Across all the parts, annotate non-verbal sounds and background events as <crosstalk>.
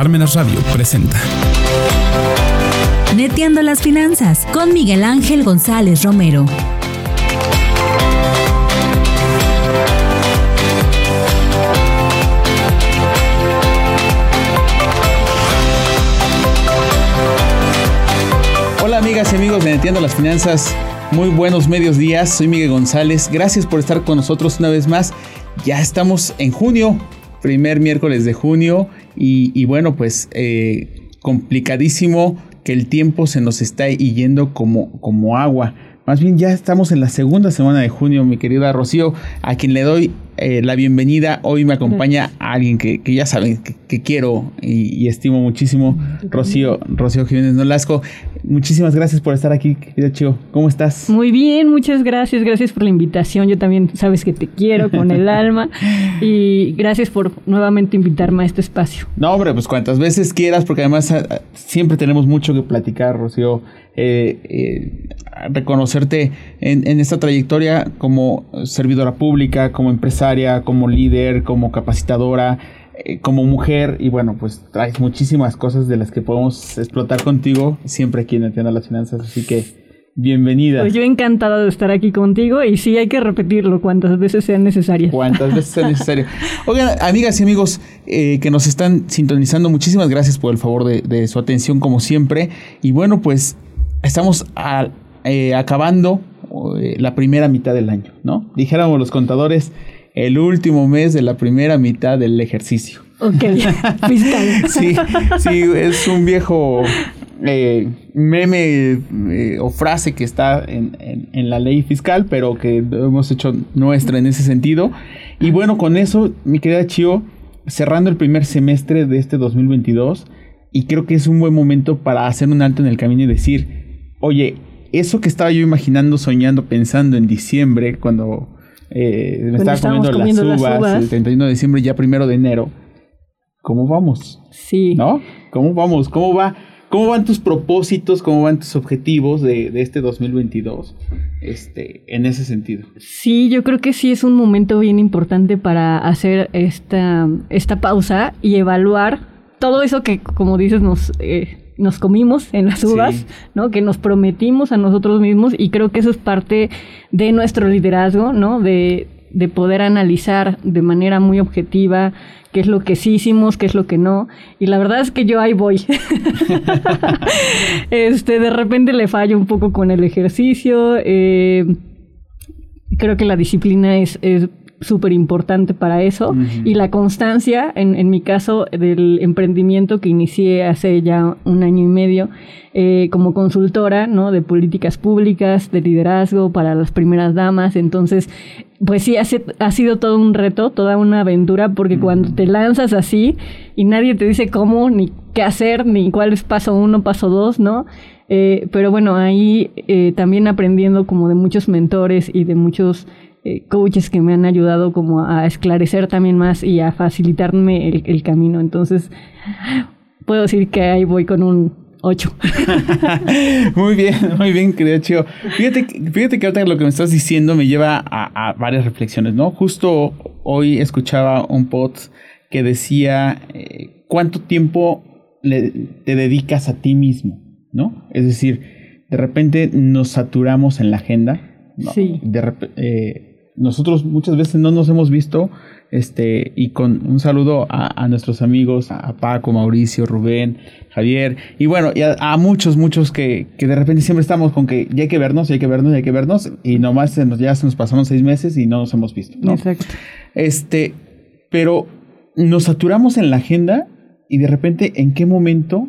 Parmenas Radio presenta. Neteando las finanzas con Miguel Ángel González Romero. Hola amigas y amigos de Neteando las Finanzas, muy buenos medios días, soy Miguel González, gracias por estar con nosotros una vez más, ya estamos en junio, primer miércoles de junio y, bueno pues eh, complicadísimo que el tiempo se nos está yendo como, como agua. Más bien ya estamos en la segunda semana de junio, mi querida Rocío, a quien le doy eh, la bienvenida. Hoy me acompaña alguien que, ya saben que, quiero y, estimo muchísimo, Rocío, Rocío Jiménez Nolasco. Muchísimas gracias por estar aquí, querido Chivo. ¿Cómo estás? Muy bien, muchas gracias. Gracias por la invitación. Yo también sabes que te quiero con el <laughs> alma. Y gracias por nuevamente invitarme a este espacio. No, hombre, pues cuantas veces quieras, porque además ah, siempre tenemos mucho que platicar, Rocío. Eh, eh, reconocerte en, en, esta trayectoria como servidora pública, como empresaria, como líder, como capacitadora, eh, como mujer. Y bueno, pues traes muchísimas cosas de las que podemos explotar contigo siempre aquí en Entienda las Finanzas. Así que bienvenida. Pues yo encantada de estar aquí contigo y sí hay que repetirlo cuantas veces sean necesarias. Cuantas veces sea necesario. <laughs> Oigan, amigas y amigos que nos están sintonizando, muchísimas gracias por el favor de, de su atención como siempre. Y bueno, pues estamos eh, acabando eh, la primera mitad del año, ¿no? Dijéramos los contadores, el último mes de la primera mitad del ejercicio. Ok, <laughs> fiscal. sí, sí, es un viejo eh, meme o frase que está en, en, la ley fiscal, pero que hemos hecho nuestra en ese sentido. Y bueno, con eso, mi querida Chio, cerrando el primer semestre de este 2022, y creo que es un buen momento para hacer un alto en el camino y decir, Oye, eso que estaba yo imaginando, soñando, pensando en diciembre, cuando eh, me estaba comiendo, las, uvas, el 31 de diciembre, ya primero de enero, ¿cómo vamos? Sí. ¿No? ¿Cómo vamos? ¿Cómo va? ¿Cómo van tus propósitos? ¿Cómo van tus objetivos de, de, este 2022? Este, en ese sentido. Sí, yo creo que sí es un momento bien importante para hacer esta, esta pausa y evaluar todo eso que, como dices, nos, eh, nos comimos en las uvas, ¿no? Que nos prometimos a nosotros mismos y creo que eso es parte de nuestro liderazgo, ¿no? De, de poder analizar de manera muy objetiva qué es lo que sí hicimos, qué es lo que no. Y la verdad es que yo ahí voy. <laughs> este, de repente le fallo un poco con el ejercicio. Eh, creo que la disciplina es, es súper importante para eso. Y la constancia, en, en, mi caso, del emprendimiento que inicié hace ya un año y medio eh, como consultora, ¿no? De políticas públicas, de liderazgo para las primeras damas. Entonces, pues sí, ha, ha sido todo un reto, toda una aventura, porque cuando te lanzas así y nadie te dice cómo, ni qué hacer, ni cuál es paso uno, paso dos, ¿no? Eh, pero bueno, ahí eh, también aprendiendo como de muchos mentores y de muchos eh, coaches que me han ayudado como a esclarecer también más y a facilitarme el, camino. Entonces, puedo decir que ahí voy con un 8. <laughs> muy bien, muy bien, querido Chio. Fíjate, fíjate que ahorita lo que me estás diciendo me lleva a, varias reflexiones, ¿no? Justo hoy escuchaba un pod que decía eh, cuánto tiempo te dedicas a ti mismo, ¿no? Es decir, de repente nos saturamos en la agenda. Sí. De eh, nosotros muchas veces no nos hemos visto, este, y con un saludo a, nuestros amigos, a Paco, Mauricio, Rubén, Javier, y bueno, y a, muchos, muchos que, que, de repente siempre estamos con que ya hay que vernos, hay que vernos, hay que vernos, y nomás se nos, ya se nos pasaron seis meses y no nos hemos visto. Exacto. Este, pero nos saturamos en la agenda y de repente, ¿en qué momento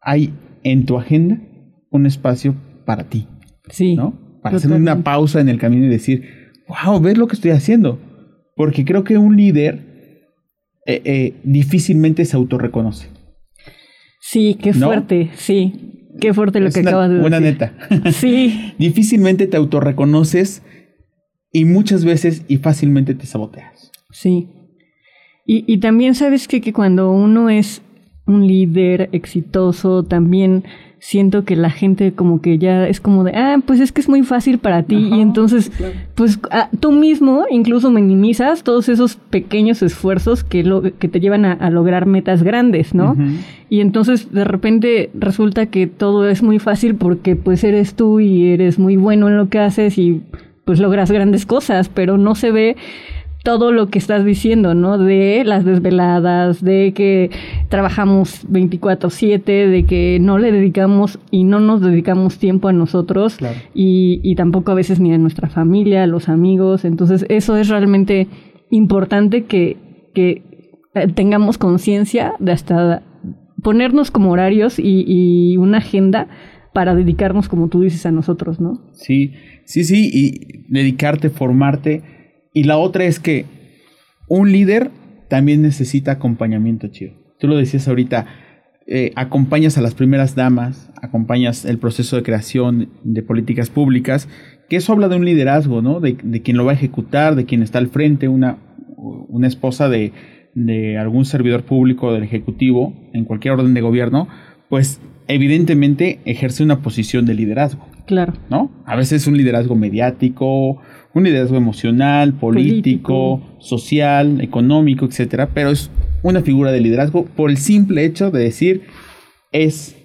hay en tu agenda un espacio para ti? Sí. ¿No? Para hacer una pausa en el camino y decir, wow, ves lo que estoy haciendo. Porque creo que un líder eh, eh, difícilmente se autorreconoce. Sí, qué fuerte, sí. Qué fuerte lo que acabas de decir. Una neta. <laughs> Sí. difícilmente te autorreconoces y muchas veces y fácilmente te saboteas. Sí. Y, y también sabes que, que cuando uno es un líder exitoso, también siento que la gente como que ya es como de, ah, pues es que es muy fácil para ti y entonces, pues ah, tú mismo incluso minimizas todos esos pequeños esfuerzos que, lo, que te llevan a, lograr metas grandes, ¿no? Y entonces de repente resulta que todo es muy fácil porque pues eres tú y eres muy bueno en lo que haces y pues logras grandes cosas, pero no se ve todo lo que estás diciendo, ¿no? De las desveladas, de que trabajamos 24/7, de que no le dedicamos y no nos dedicamos tiempo a nosotros y, y, tampoco a veces ni a nuestra familia, a los amigos. Entonces eso es realmente importante que, que eh, tengamos conciencia de hasta ponernos como horarios y, y una agenda para dedicarnos, como tú dices, a nosotros, ¿no? Sí, sí, sí, y dedicarte, formarte y la otra es que un líder también necesita acompañamiento, chido. Tú lo decías ahorita, eh, acompañas a las primeras damas, acompañas el proceso de creación de políticas públicas, que eso habla de un liderazgo, ¿no? De, quien lo va a ejecutar, de quien está al frente, una, una esposa de, de algún servidor público del Ejecutivo, en cualquier orden de gobierno, pues evidentemente ejerce una posición de liderazgo. Claro. ¿No? A veces un liderazgo mediático, un liderazgo emocional, político, social, económico, etcétera, pero es una figura de liderazgo por el simple hecho de decir es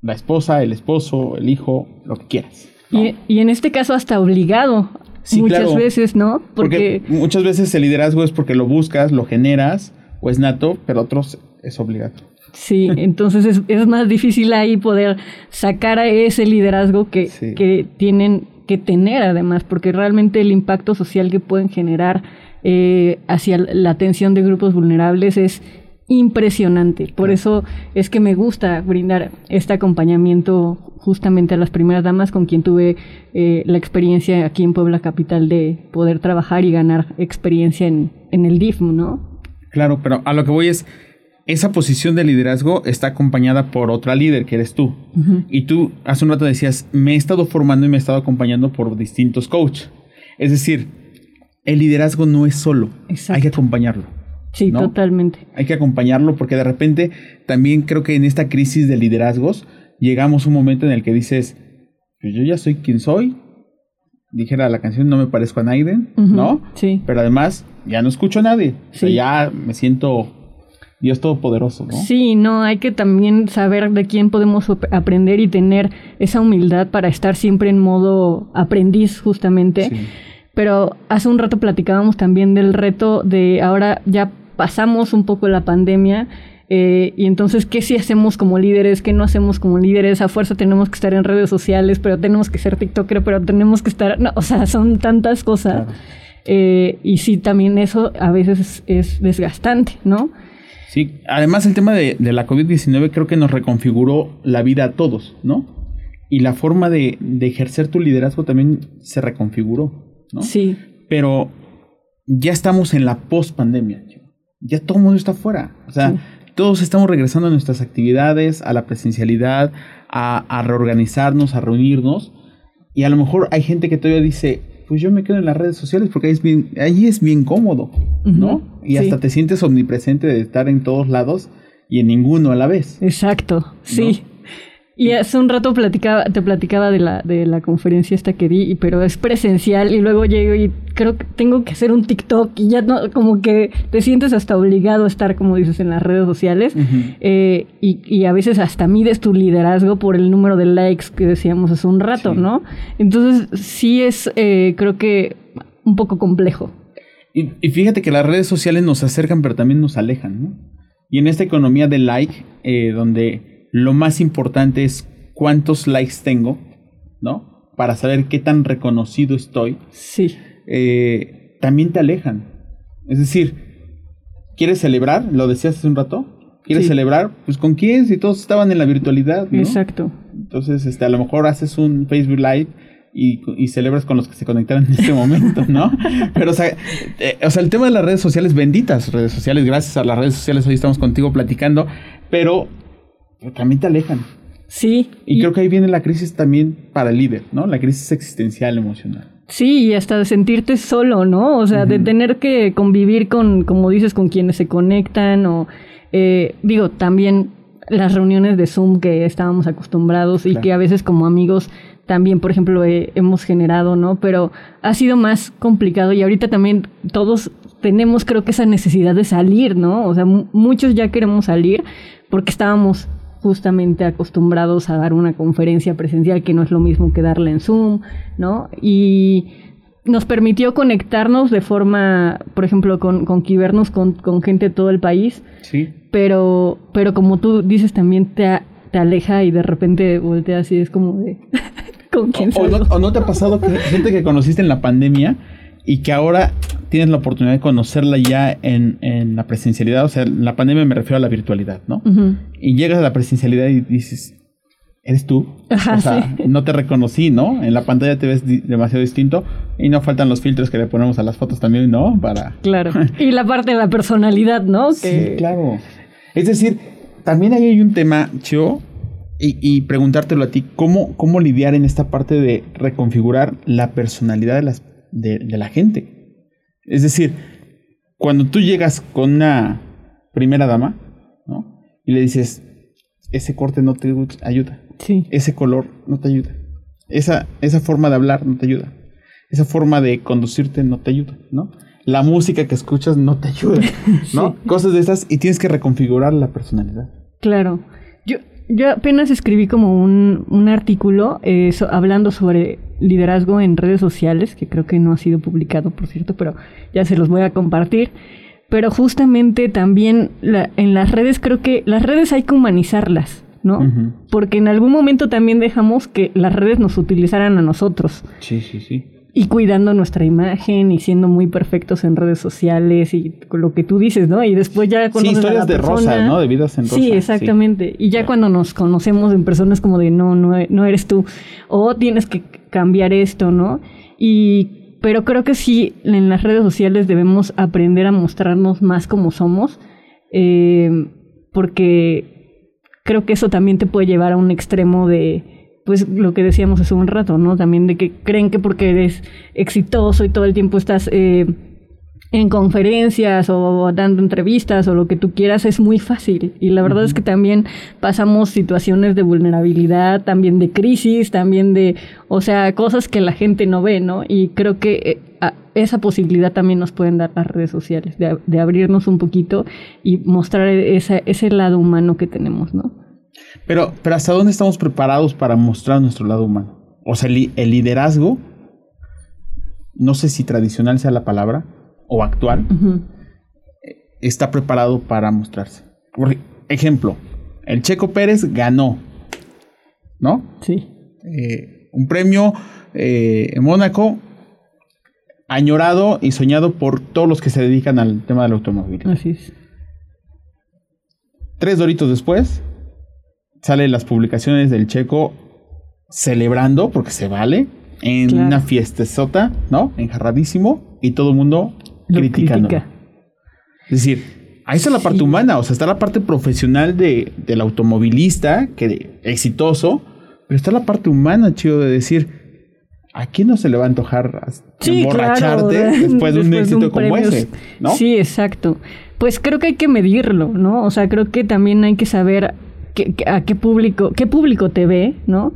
la esposa, el esposo, el hijo, lo que quieras. Y, en este caso hasta obligado muchas veces, ¿no? Porque... muchas veces el liderazgo es porque lo buscas, lo generas o es nato, pero otros es obligado. Sí, <laughs> entonces es, es, más difícil ahí poder sacar a ese liderazgo que, que tienen que tener además, porque realmente el impacto social que pueden generar eh, hacia la atención de grupos vulnerables es impresionante. Por eso es que me gusta brindar este acompañamiento justamente a las primeras damas con quien tuve eh, la experiencia aquí en Puebla Capital de poder trabajar y ganar experiencia en, en el DIFM, ¿no? Claro, pero a lo que voy es, esa posición de liderazgo está acompañada por otra líder que eres tú. Y tú hace un rato decías, me he estado formando y me he estado acompañando por distintos coaches. Es decir, el liderazgo no es solo, hay que acompañarlo. Sí, totalmente. Hay que acompañarlo porque de repente también creo que en esta crisis de liderazgos llegamos a un momento en el que dices, pues yo ya soy quien soy, dijera la canción, no me parezco a Naiden, ¿no? Sí. Pero además ya no escucho a nadie. O sea, ya me siento Dios Todopoderoso, ¿no? Sí, no, hay que también saber de quién podemos aprender y tener esa humildad para estar siempre en modo aprendiz, justamente. Pero hace un rato platicábamos también del reto de ahora ya pasamos un poco la pandemia. Eh, y entonces, ¿qué sí hacemos como líderes? ¿Qué no hacemos como líderes? A fuerza tenemos que estar en redes sociales, pero tenemos que ser TikToker, pero tenemos que estar... No, o sea, son tantas cosas. Eh, y sí, también eso a veces es desgastante, ¿no? Sí, además el tema de, la COVID-19 creo que nos reconfiguró la vida a todos, ¿no? Y la forma de, ejercer tu liderazgo también se reconfiguró, ¿no? Sí. Pero ya estamos en la post-pandemia, ya todo el mundo está fuera, o sea, todos estamos regresando a nuestras actividades, a la presencialidad, a, a reorganizarnos, a reunirnos, y a lo mejor hay gente que todavía dice, pues yo me quedo en las redes sociales porque ahí es bien, ahí es bien cómodo, ¿no? Y hasta te sientes omnipresente de estar en todos lados y en ninguno a la vez. Exacto, sí. Y hace un rato platicaba, te platicaba de la, de la conferencia esta que di, pero es presencial y luego llego y creo que tengo que hacer un TikTok y ya no, como que te sientes hasta obligado a estar, como dices, en las redes sociales eh, y, y, a veces hasta mides tu liderazgo por el número de likes que decíamos hace un rato, ¿no? Entonces sí es, eh, creo que un poco complejo. Y, y, fíjate que las redes sociales nos acercan pero también nos alejan, ¿no? Y en esta economía de like, eh, donde lo más importante es cuántos likes tengo, ¿no? Para saber qué tan reconocido estoy. Sí. Eh, también te alejan. Es decir, ¿quieres celebrar? Lo decías hace un rato. ¿Quieres celebrar? Pues con quién, si todos estaban en la virtualidad. ¿no? Exacto. Entonces, este, a lo mejor haces un Facebook Live y, celebras con los que se conectaron en este momento, ¿no? <laughs> Pero, o sea, eh, o sea, el tema de las redes sociales, benditas redes sociales, gracias a las redes sociales, hoy estamos contigo platicando, pero también te alejan. Sí. Y, creo que ahí viene la crisis también para el líder, ¿no? La crisis existencial emocional. Sí, y hasta de sentirte solo, ¿no? O sea, de tener que convivir con, como dices, con quienes se conectan o, eh, digo, también las reuniones de Zoom que estábamos acostumbrados y que a veces como amigos también, por ejemplo, hemos generado, ¿no? Pero ha sido más complicado y ahorita también todos tenemos creo que esa necesidad de salir, ¿no? O sea, muchos ya queremos salir porque estábamos justamente acostumbrados a dar una conferencia presencial que no es lo mismo que darla en Zoom, ¿no? Y nos permitió conectarnos de forma, por ejemplo, con, con con, con gente de todo el país. Sí. Pero, pero como tú dices, también te, te aleja y de repente volteas y es como de... <laughs> ¿Con quién o, o, no, te ha pasado que gente que conociste en la pandemia y que ahora tienes la oportunidad de conocerla ya en, en la presencialidad? O sea, en la pandemia me refiero a la virtualidad, ¿no? Y llegas a la presencialidad y dices, ¿eres tú? <laughs> o sea, no te reconocí, ¿no? En la pantalla te ves demasiado distinto y no faltan los filtros que le ponemos a las fotos también, ¿no? Para... <laughs> Claro. y la parte de la personalidad, ¿no? Sí, claro. Es decir, también ahí hay un tema, Chio, y, preguntártelo a ti, ¿cómo, ¿cómo lidiar en esta parte de reconfigurar la personalidad de, las, de, la gente? Es decir, cuando tú llegas con una primera dama, ¿no? Y le dices, ese corte no te ayuda. Sí. Ese color no te ayuda. Esa, esa forma de hablar no te ayuda. Esa forma de conducirte no te ayuda, ¿no? La música que escuchas no te ayuda, <laughs> ¿no? Cosas de esas y tienes que reconfigurar la personalidad. Claro. Yo, yo apenas escribí como un, un artículo eh, hablando sobre liderazgo en redes sociales, que creo que no ha sido publicado, por cierto, pero ya se los voy a compartir. Pero justamente también en las redes creo que las redes hay que humanizarlas. ¿no? Porque en algún momento también dejamos que las redes nos utilizaran a nosotros. Sí, sí, sí. Y cuidando nuestra imagen y siendo muy perfectos en redes sociales y con lo que tú dices, ¿no? Y después ya Sí, historias de rosa, ¿no? De vidas en rosa. Sí, exactamente. Y ya cuando nos conocemos en personas como de no, no, no eres tú. O tienes que cambiar esto, ¿no? Y pero creo que sí, en las redes sociales debemos aprender a mostrarnos más como somos, eh, porque creo que eso también te puede llevar a un extremo de, pues lo que decíamos hace un rato, ¿no? También de que creen que porque eres exitoso y todo el tiempo estás eh, en conferencias o dando entrevistas o lo que tú quieras es muy fácil. Y la verdad es que también pasamos situaciones de vulnerabilidad, también de crisis, también de, o sea, cosas que la gente no ve, ¿no? Y creo que eh, esa posibilidad también nos pueden dar las redes sociales, de, de abrirnos un poquito y mostrar ese, ese lado humano que tenemos, ¿no? Pero, pero ¿hasta dónde estamos preparados para mostrar nuestro lado humano? O sea, el liderazgo, no sé si tradicional sea la palabra, o actual está preparado para mostrarse. Por ejemplo, el Checo Pérez ganó, ¿no? Sí. Eh, un premio eh, en Mónaco añorado y soñado por todos los que se dedican al tema del automóvil. Así es. Tres doritos después, salen las publicaciones del Checo celebrando, porque se vale, en una fiestezota, ¿no? Enjarradísimo, y todo el mundo criticando. Es decir, ahí está la parte humana, o sea, está la parte profesional de, del automovilista, que exitoso, pero está la parte humana, chido, de decir, ¿a quién no se le va a antojar emborracharte después de un éxito como ese? ¿no? Sí, exacto. Pues creo que hay que medirlo, ¿no? O sea, creo que también hay que saber a qué público, qué público te ve, ¿no?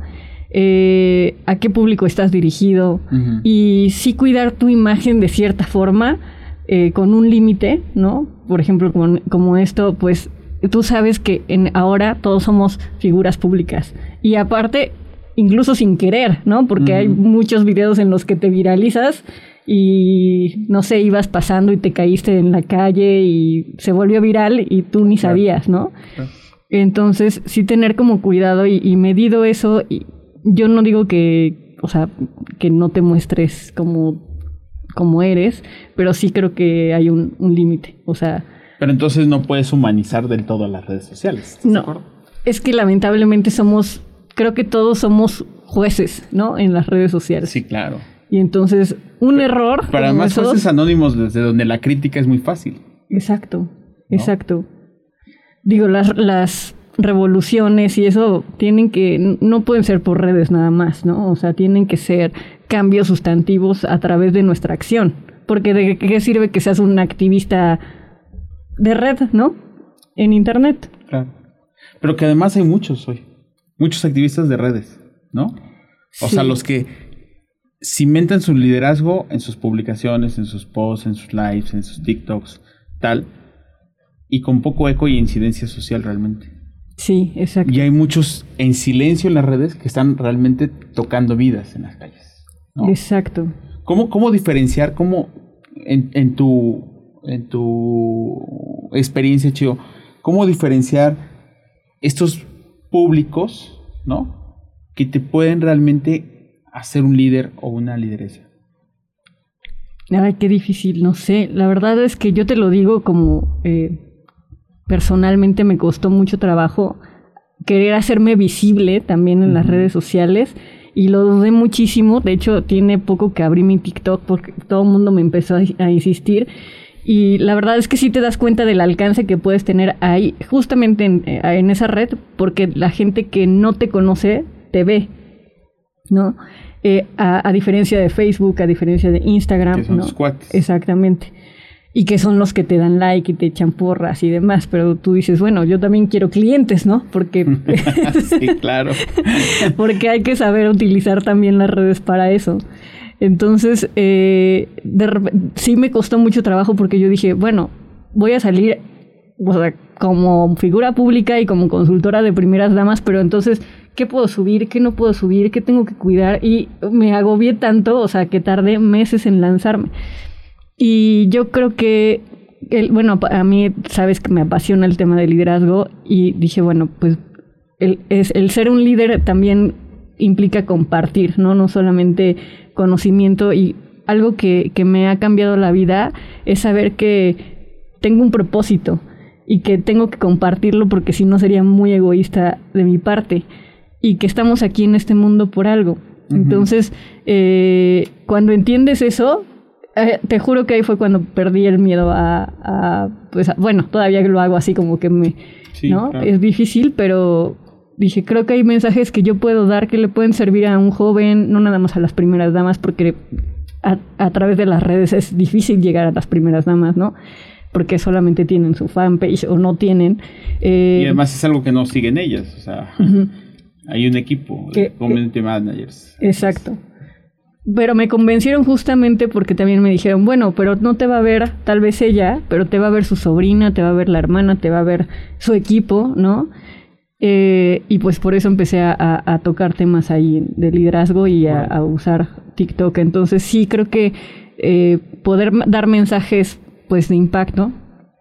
Eh, a qué público estás dirigido y sí cuidar tu imagen de cierta forma eh, con un límite, ¿no? Por ejemplo, como, como, esto, pues tú sabes que en, ahora todos somos figuras públicas. Y aparte, incluso sin querer, ¿no? Porque hay muchos videos en los que te viralizas y no sé, ibas pasando y te caíste en la calle y se volvió viral y tú ni sabías, ¿no? Entonces, sí tener como cuidado y, y, medido eso. Y yo no digo que, o sea, que no te muestres como como eres, pero sí creo que hay un, límite. O sea. Pero entonces no puedes humanizar del todo las redes sociales. No. Es que lamentablemente somos, creo que todos somos jueces, ¿no? En las redes sociales. Sí, claro. Y entonces, un error. Para más jueces anónimos desde donde la crítica es muy fácil. Exacto, exacto. Digo, las, las revoluciones y eso tienen que, no pueden ser por redes nada más, ¿no? O sea, tienen que ser cambios sustantivos a través de nuestra acción. Porque de qué sirve que seas un activista de red, ¿no? En Internet. Claro. Pero que además hay muchos hoy, muchos activistas de redes, ¿no? O sea, los que cimentan su liderazgo en sus publicaciones, en sus posts, en sus lives, en sus TikToks, tal, y con poco eco y incidencia social realmente. Sí, exacto. Y hay muchos en silencio en las redes que están realmente tocando vidas en las calles. Exacto. ¿Cómo, cómo diferenciar, cómo en, en, tu, en tu experiencia, Chio, cómo diferenciar estos públicos, ¿no? Que te pueden realmente hacer un líder o una lideresa. Ay, qué difícil, no sé. La verdad es que yo te lo digo como eh, personalmente me costó mucho trabajo querer hacerme visible también en las redes sociales y lo dudé muchísimo. De hecho, tiene poco que abrí mi TikTok porque todo el mundo me empezó a, insistir. Y la verdad es que sí te das cuenta del alcance que puedes tener ahí, justamente en, eh, en esa red, porque la gente que no te conoce te ve, ¿no? Eh, a, diferencia de Facebook, a diferencia de Instagram. ¿no? Exactamente y que son los que te dan like y te echan porras y demás, pero tú dices, bueno, yo también quiero clientes, ¿no? Porque <laughs> sí, <laughs> claro. porque hay que saber utilizar también las redes para eso. Entonces, eh, sí me costó mucho trabajo porque yo dije, bueno, voy a salir como figura pública y como consultora de primeras damas, pero entonces, ¿qué puedo subir? ¿Qué no puedo subir? ¿Qué tengo que cuidar? Y me agobié tanto, o sea, que tardé meses en lanzarme. Y yo creo que, el, bueno, a mí sabes que me apasiona el tema del liderazgo y dije, bueno, pues el, es, el ser un líder también implica compartir, ¿no? No solamente conocimiento y algo que, que me ha cambiado la vida es saber que tengo un propósito y que tengo que compartirlo porque si no sería muy egoísta de mi parte y que estamos aquí en este mundo por algo. Entonces, eh, cuando entiendes eso, eh, te juro que ahí fue cuando perdí el miedo a, pues, bueno, todavía lo hago así como que me, ¿no? Es difícil, pero dije, creo que hay mensajes que yo puedo dar que le pueden servir a un joven, no nada más a las primeras damas, porque a, través de las redes es difícil llegar a las primeras damas, ¿no? Porque solamente tienen su fanpage o no tienen. Eh, y además es algo que no siguen ellas, o sea, hay un equipo de community managers. Exacto. Pero me convencieron justamente porque también me dijeron, bueno, pero no te va a ver tal vez ella, pero te va a ver su sobrina, te va a ver la hermana, te va a ver su equipo, ¿no? Eh, y pues por eso empecé a, tocar temas ahí de liderazgo y a, usar TikTok. Entonces sí creo que eh, poder dar mensajes pues de impacto,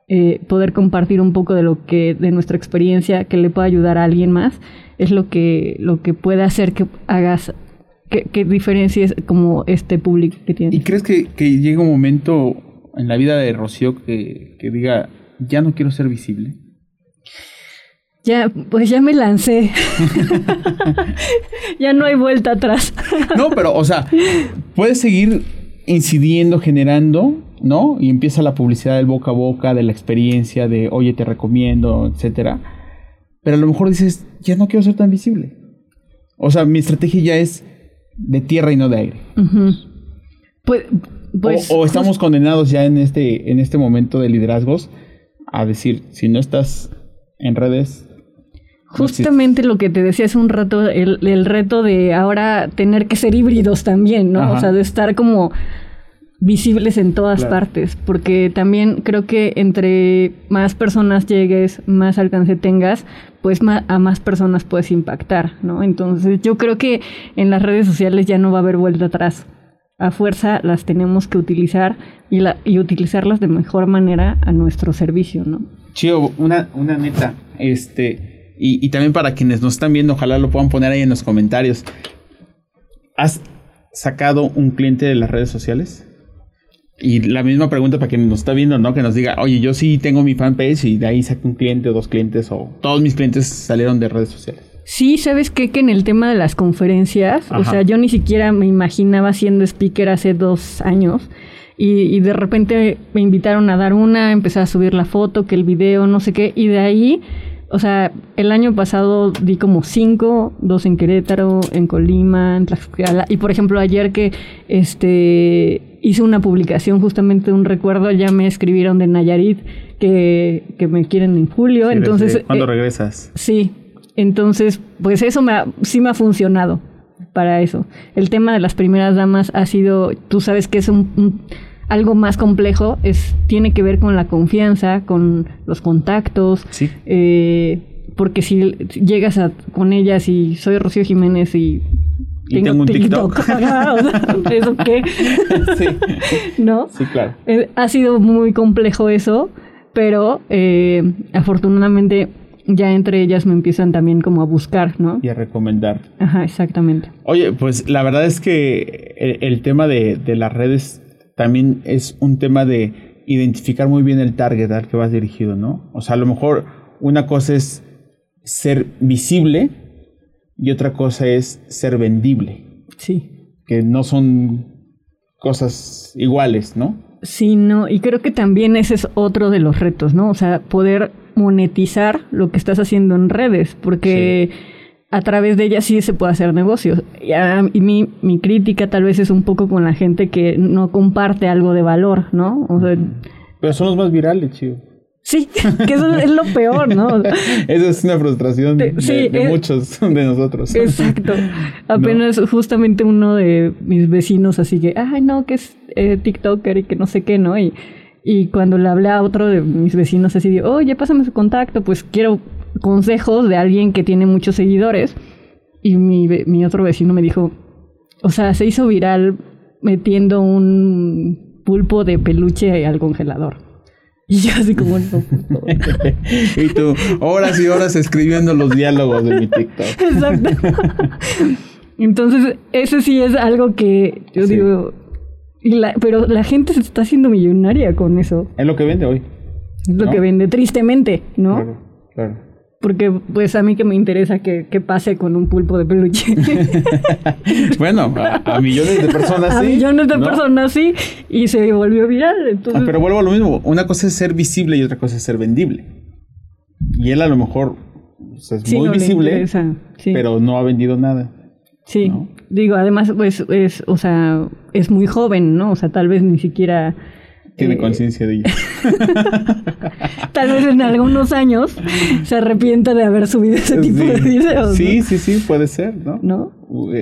eh, poder compartir un poco de lo que, de nuestra experiencia que le pueda ayudar a alguien más, es lo que, lo que puede hacer que hagas ¿Qué, diferencia es como este público que tiene? ¿Y crees que, que llega un momento en la vida de Rocío que, que diga, ya no quiero ser visible? Ya, pues ya me lancé. <laughs> ya no hay vuelta atrás. no, pero, o sea, puedes seguir incidiendo, generando, ¿no? Y empieza la publicidad del boca a boca, de la experiencia, de oye, te recomiendo, etcétera. Pero a lo mejor dices, ya no quiero ser tan visible. O sea, mi estrategia ya es de tierra y no de aire. Pues, pues, o, estamos condenados ya en este, en este momento de liderazgos a decir, si no estás en redes... Justamente lo que te decía hace un rato, el, reto de ahora tener que ser híbridos también, ¿no? O sea, de estar como visibles en todas partes, porque también creo que entre más personas llegues, más alcance tengas, pues a más personas puedes impactar, ¿no? Entonces yo creo que en las redes sociales ya no va a haber vuelta atrás. A fuerza las tenemos que utilizar y, la, y utilizarlas de mejor manera a nuestro servicio, ¿no? Chío, una, una neta, este, y, y también para quienes nos están viendo, ojalá lo puedan poner ahí en los comentarios. ¿Has sacado un cliente de las redes sociales? Y la misma pregunta para quien nos está viendo, ¿no? Que nos diga, oye, yo sí tengo mi fanpage y de ahí saco un cliente o dos clientes o todos mis clientes salieron de redes sociales. Sí, ¿sabes qué? Que en el tema de las conferencias, o sea, yo ni siquiera me imaginaba siendo speaker hace dos años y, y, de repente me invitaron a dar una, empecé a subir la foto, que el video, no sé qué, y de ahí o sea, el año pasado di como cinco, dos en Querétaro, en Colima, en Tlaxcala. Y por ejemplo, ayer que este hice una publicación, justamente un recuerdo, ya me escribieron de Nayarit que, que me quieren en julio. entonces, ¿Cuándo eh, regresas? Sí. Entonces, pues eso me sí me ha funcionado para eso. El tema de las primeras damas ha sido, tú sabes que es un algo más complejo, es, tiene que ver con la confianza, con los contactos. Eh, porque si llegas a, con ellas y soy Rocío Jiménez y tengo, un TikTok. <laughs> ¿Eso qué? <laughs> Sí. ¿No? Sí, claro. Eh, ha sido muy complejo eso, pero eh, afortunadamente ya entre ellas me empiezan también como a buscar, ¿no? Y a recomendar. Ajá, exactamente. Oye, pues la verdad es que el, tema de, de, las redes también es un tema de identificar muy bien el target al que vas dirigido, ¿no? O sea, a lo mejor una cosa es ser visible y otra cosa es ser vendible. Sí. Que no son cosas iguales, ¿no? Sí, no, y creo que también ese es otro de los retos, ¿no? O sea, poder monetizar lo que estás haciendo en redes, porque a través de ella sí se puede hacer negocios. Y, mi, mi, crítica tal vez es un poco con la gente que no comparte algo de valor, ¿no? Pero son los más virales, chido. Sí, <laughs> que eso es lo peor, ¿no? <laughs> Esa es una frustración de, muchos de nosotros. Exacto. <laughs> Apenas justamente uno de mis vecinos así que, ay, no, que es eh, TikToker y que no sé qué, ¿no? Y, y cuando le hablé a otro de mis vecinos así de, oye, pásame su contacto, pues quiero consejos de alguien que tiene muchos seguidores. Y mi, mi otro vecino me dijo, o sea, se hizo viral metiendo un pulpo de peluche al congelador. Y yo así como... <laughs> y tú, horas y horas escribiendo los diálogos de mi TikTok. Exacto. Entonces, ese sí es algo que yo digo... pero la gente se está haciendo millonaria con eso. Es lo que vende hoy. Es lo que vende, tristemente, ¿no? Claro, claro. Porque pues a mí que me interesa que, pase con un pulpo de peluche. <laughs> bueno, a, millones de personas sí. A millones de personas sí. Y se volvió viral. Ah, pero vuelvo a lo mismo. Una cosa es ser visible y otra cosa es ser vendible. Y él a lo mejor pues, es muy visible, pero no ha vendido nada. Sí. Digo, además, pues es, o sea, es muy joven, ¿no? O sea, tal vez ni siquiera tiene eh, conciencia de ello. <laughs> Tal vez en algunos años se arrepienta de haber subido ese tipo de videos. Sí, sí, sí, puede ser, ¿no? ¿No?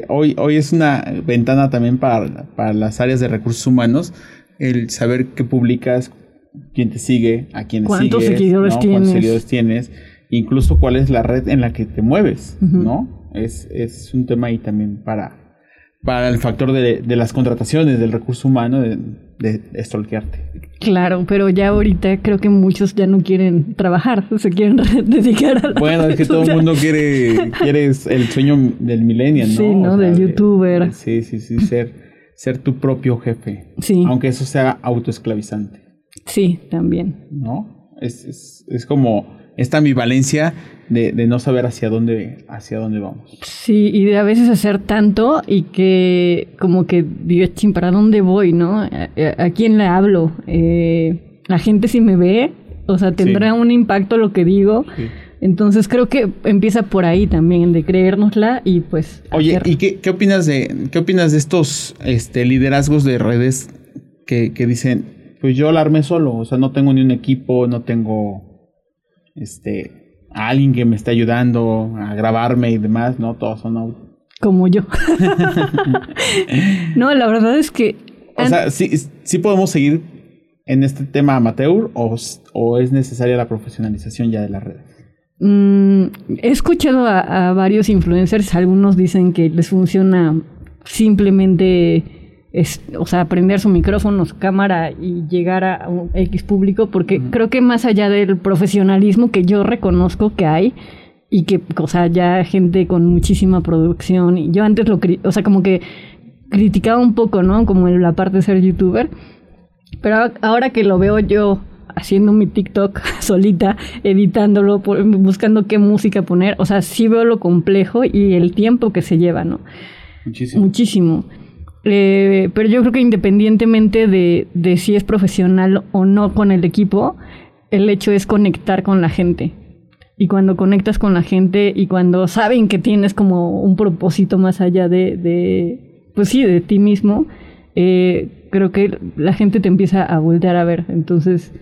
Hoy, hoy es una ventana también para, para las áreas de recursos humanos, el saber qué publicas, quién te sigue, a quién ¿Cuántos seguidores tienes? ¿Cuántos seguidores tienes? Incluso cuál es la red en la que te mueves, ¿no? Es, es un tema ahí también para, para el factor de, de las contrataciones del recurso humano, de, de stalkearte. Claro, pero ya ahorita creo que muchos ya no quieren trabajar, <laughs> se quieren <laughs> dedicar a Bueno, es que <laughs> todo el mundo quiere, quiere el sueño del millennial, ¿no? Sí, ¿no? del youtuber. sí, sí, sí, ser, ser tu propio jefe. Sí. Aunque eso sea autoesclavizante. Sí, también. ¿No? Es, es, es como esta ambivalencia de, de, no saber hacia dónde, hacia dónde vamos. Sí, y de a veces hacer tanto y que como que digo, ching, ¿para dónde voy, no? ¿A, quién le hablo? Eh, la gente si me ve, o sea, tendrá un impacto lo que digo. Entonces creo que empieza por ahí también, de creérnosla y pues... Oye, ¿y qué, qué, opinas de, qué opinas de estos este, liderazgos de redes que, que dicen, pues yo la armé solo, o sea, no tengo ni un equipo, no tengo este, a alguien que me esté ayudando a grabarme y demás, ¿no? Todos son Como yo. <laughs> no, la verdad es que... O sea, sí, sí podemos seguir en este tema amateur o, o es necesaria la profesionalización ya de las redes. Mm, he escuchado a, varios influencers, algunos dicen que les funciona simplemente es, o sea, aprender su micrófono, su cámara y llegar a un X público, porque creo que más allá del profesionalismo que yo reconozco que hay y que, o sea, ya gente con muchísima producción, y yo antes lo, o sea, como que criticaba un poco, ¿no? Como la parte de ser youtuber, pero ahora que lo veo yo haciendo mi TikTok <laughs> solita, editándolo, buscando qué música poner, o sea, sí veo lo complejo y el tiempo que se lleva, ¿no? Muchísimo. Muchísimo. Eh, pero yo creo que independientemente de, de, si es profesional o no con el equipo, el hecho es conectar con la gente. y cuando conectas con la gente y cuando saben que tienes como un propósito más allá de, de pues sí, de ti mismo, eh, creo que la gente te empieza a voltear a ver. Entonces,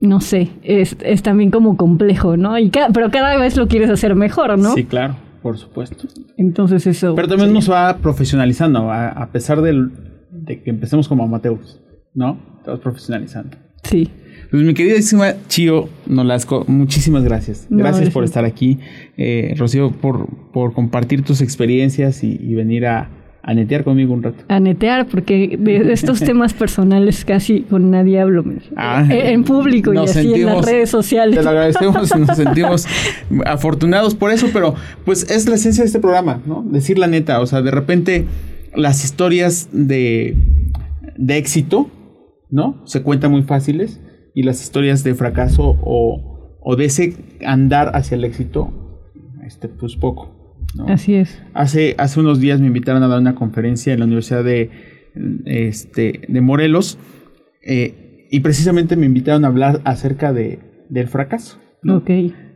no sé, es, es también como complejo, ¿no? Y pero cada vez lo quieres hacer mejor, ¿no? Sí, claro, por supuesto. Entonces eso... Pero también nos va profesionalizando, a, pesar de que empecemos como amateurs, ¿no? Te vas profesionalizando. Sí. Pues mi queridísima Chio Nolasco, muchísimas gracias. Gracias por estar aquí. Eh, Rocío, por, por compartir tus experiencias y, venir a, a, netear conmigo un rato. A netear, porque de estos temas personales casi con nadie hablo. Ah, en, público y así en las redes sociales. Te lo agradecemos y nos <laughs> sentimos afortunados por eso, pero pues es la esencia de este programa, ¿no? Decir la neta, o sea, de repente las historias de, de éxito, ¿no? Se cuentan muy fáciles y las historias de fracaso o, de ese andar hacia el éxito, este, pues poco. Así es. Hace, hace unos días me invitaron a dar una conferencia en la Universidad de, este, de Morelos eh, y precisamente me invitaron a hablar acerca de, del fracaso. Ok.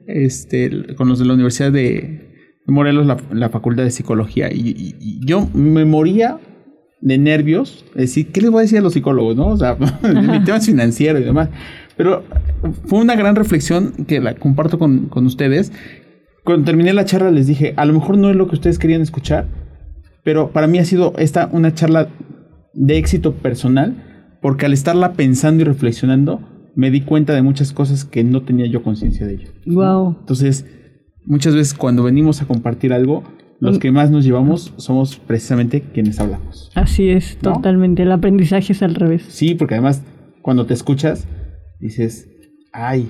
Este, con los de la Universidad de Morelos, la, Facultad de Psicología. Y, yo me moría de nervios, es decir, ¿qué les voy a decir a los psicólogos, no? O sea, <laughs> mi <laughs> tema es financiero y demás. Pero fue una gran reflexión que la comparto con, con ustedes. Cuando terminé la charla les dije, a lo mejor no es lo que ustedes querían escuchar, pero para mí ha sido esta una charla de éxito personal, porque al estarla pensando y reflexionando, me di cuenta de muchas cosas que no tenía yo conciencia de ello. Wow. Entonces, muchas veces cuando venimos a compartir algo, los que más nos llevamos somos precisamente quienes hablamos. Así es, totalmente. El aprendizaje es al revés. Sí, porque además cuando te escuchas dices, ay,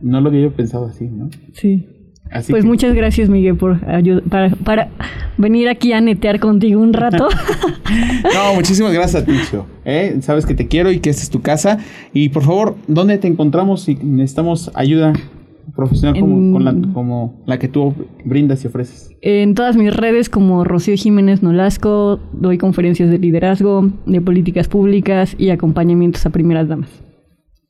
no lo había yo pensado así, ¿no? Sí. Así pues muchas gracias, Miguel, por para, para, venir aquí a netear contigo un rato. <laughs> <laughs> no, muchísimas gracias a ti, ¿eh? Sabes que te quiero y que esta es tu casa. Y por favor, ¿dónde te encontramos si necesitamos ayuda profesional como, la, que tú brindas y ofreces? En todas mis redes como Rocío Jiménez Nolasco, doy conferencias de liderazgo, de políticas públicas y acompañamientos a primeras damas.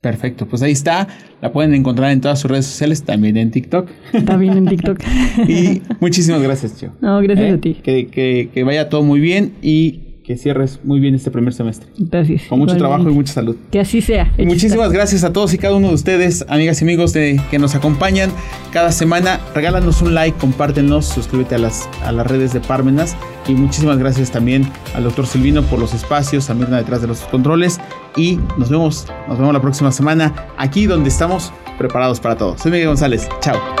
Perfecto, pues ahí está. La pueden encontrar en todas sus redes sociales, también en TikTok. También en TikTok. <laughs> y muchísimas gracias, Chio. No, gracias ¿Eh? a ti. Que, que vaya todo muy bien y que cierres muy bien este primer semestre. Gracias. Con mucho trabajo y mucha salud. Que así sea. muchísimas gracias a todos y cada uno de ustedes, amigas y amigos de, que nos acompañan cada semana. Regálanos un like, compártenos, suscríbete a las, a las redes de Parmenas. Y muchísimas gracias también al doctor Silvino por los espacios, a Mirna detrás de los controles. Y nos vemos, nos vemos la próxima semana aquí donde estamos preparados para todo. Soy Miguel González. Chao.